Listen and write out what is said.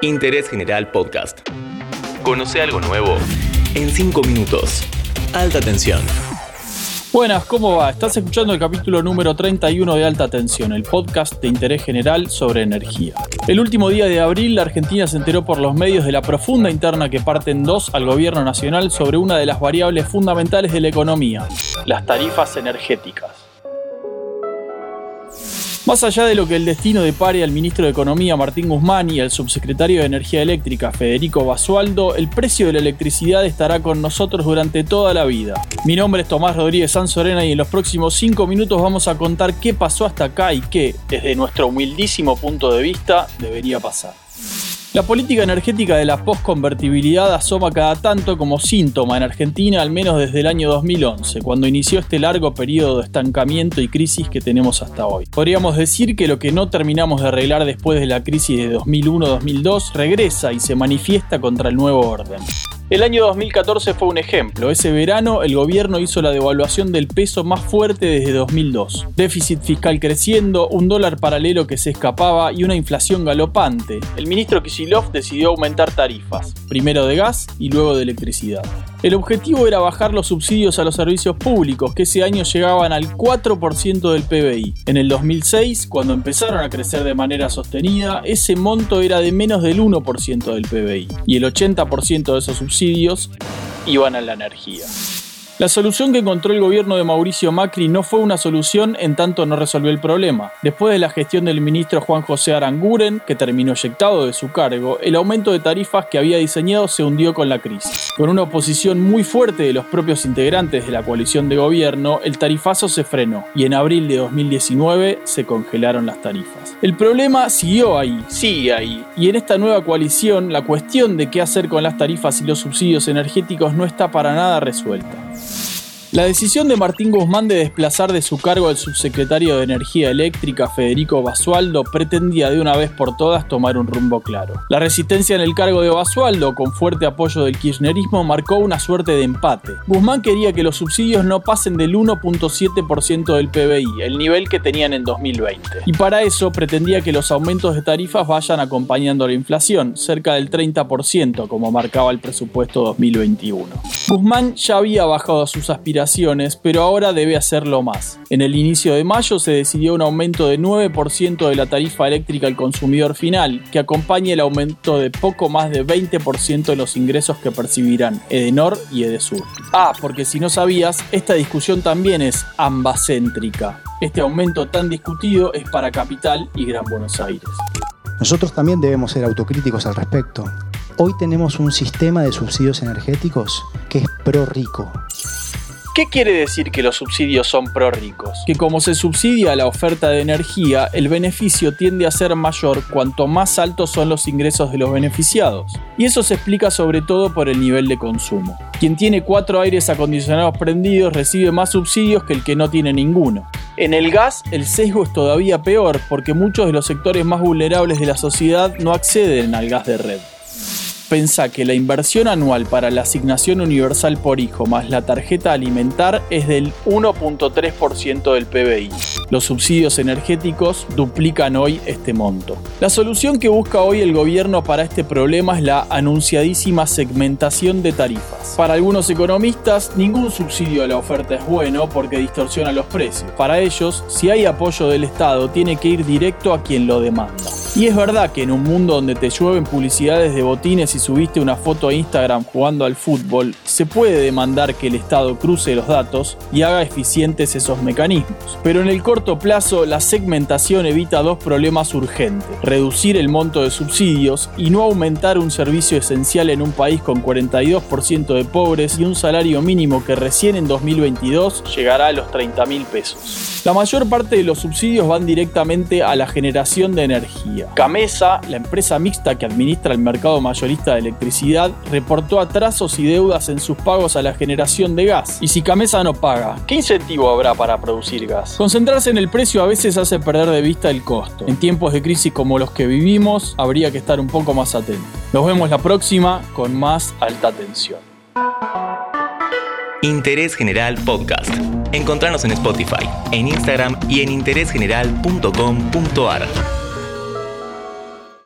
Interés General Podcast. Conoce algo nuevo en 5 minutos. Alta tensión. Buenas, ¿cómo va? Estás escuchando el capítulo número 31 de Alta Tensión, el podcast de interés general sobre energía. El último día de abril, la Argentina se enteró por los medios de la profunda interna que parten dos al gobierno nacional sobre una de las variables fundamentales de la economía, las tarifas energéticas. Más allá de lo que el destino depare al ministro de Economía Martín Guzmán y al subsecretario de Energía Eléctrica Federico Basualdo, el precio de la electricidad estará con nosotros durante toda la vida. Mi nombre es Tomás Rodríguez Sanzorena y en los próximos 5 minutos vamos a contar qué pasó hasta acá y qué, desde nuestro humildísimo punto de vista, debería pasar. La política energética de la postconvertibilidad asoma cada tanto como síntoma en Argentina, al menos desde el año 2011, cuando inició este largo periodo de estancamiento y crisis que tenemos hasta hoy. Podríamos decir que lo que no terminamos de arreglar después de la crisis de 2001-2002 regresa y se manifiesta contra el nuevo orden. El año 2014 fue un ejemplo. Ese verano el gobierno hizo la devaluación del peso más fuerte desde 2002. Déficit fiscal creciendo, un dólar paralelo que se escapaba y una inflación galopante. El ministro Kicillof decidió aumentar tarifas, primero de gas y luego de electricidad. El objetivo era bajar los subsidios a los servicios públicos, que ese año llegaban al 4% del PBI. En el 2006, cuando empezaron a crecer de manera sostenida, ese monto era de menos del 1% del PBI, y el 80% de esos subsidios iban a la energía. La solución que encontró el gobierno de Mauricio Macri no fue una solución en tanto no resolvió el problema. Después de la gestión del ministro Juan José Aranguren, que terminó eyectado de su cargo, el aumento de tarifas que había diseñado se hundió con la crisis. Con una oposición muy fuerte de los propios integrantes de la coalición de gobierno, el tarifazo se frenó y en abril de 2019 se congelaron las tarifas. El problema siguió ahí, sigue ahí, y en esta nueva coalición la cuestión de qué hacer con las tarifas y los subsidios energéticos no está para nada resuelta. La decisión de Martín Guzmán de desplazar de su cargo al subsecretario de Energía Eléctrica Federico Basualdo pretendía de una vez por todas tomar un rumbo claro. La resistencia en el cargo de Basualdo, con fuerte apoyo del kirchnerismo, marcó una suerte de empate. Guzmán quería que los subsidios no pasen del 1.7% del PBI, el nivel que tenían en 2020. Y para eso pretendía que los aumentos de tarifas vayan acompañando la inflación, cerca del 30%, como marcaba el presupuesto 2021. Guzmán ya había bajado sus aspiraciones pero ahora debe hacerlo más. En el inicio de mayo se decidió un aumento de 9% de la tarifa eléctrica al consumidor final, que acompañe el aumento de poco más de 20% de los ingresos que percibirán Edenor y Edesur. Ah, porque si no sabías, esta discusión también es ambacéntrica. Este aumento tan discutido es para Capital y Gran Buenos Aires. Nosotros también debemos ser autocríticos al respecto. Hoy tenemos un sistema de subsidios energéticos que es pro rico. ¿Qué quiere decir que los subsidios son pro ricos? Que como se subsidia la oferta de energía, el beneficio tiende a ser mayor cuanto más altos son los ingresos de los beneficiados. Y eso se explica sobre todo por el nivel de consumo. Quien tiene cuatro aires acondicionados prendidos recibe más subsidios que el que no tiene ninguno. En el gas el sesgo es todavía peor porque muchos de los sectores más vulnerables de la sociedad no acceden al gas de red. Pensá que la inversión anual para la asignación universal por hijo más la tarjeta alimentar es del 1.3% del PBI. Los subsidios energéticos duplican hoy este monto. La solución que busca hoy el gobierno para este problema es la anunciadísima segmentación de tarifas. Para algunos economistas, ningún subsidio a la oferta es bueno porque distorsiona los precios. Para ellos, si hay apoyo del Estado, tiene que ir directo a quien lo demanda. Y es verdad que en un mundo donde te llueven publicidades de botines y subiste una foto a Instagram jugando al fútbol, se puede demandar que el Estado cruce los datos y haga eficientes esos mecanismos. Pero en el corto plazo, la segmentación evita dos problemas urgentes. Reducir el monto de subsidios y no aumentar un servicio esencial en un país con 42% de pobres y un salario mínimo que recién en 2022 llegará a los 30 mil pesos. La mayor parte de los subsidios van directamente a la generación de energía. Camesa, la empresa mixta que administra el mercado mayorista de electricidad, reportó atrasos y deudas en sus pagos a la generación de gas. Y si Camesa no paga, ¿qué incentivo habrá para producir gas? Concentrarse en el precio a veces hace perder de vista el costo. En tiempos de crisis como los que vivimos, habría que estar un poco más atento. Nos vemos la próxima con más alta tensión. Interés General Podcast. Encontrarnos en Spotify, en Instagram y en interésgeneral.com.ar.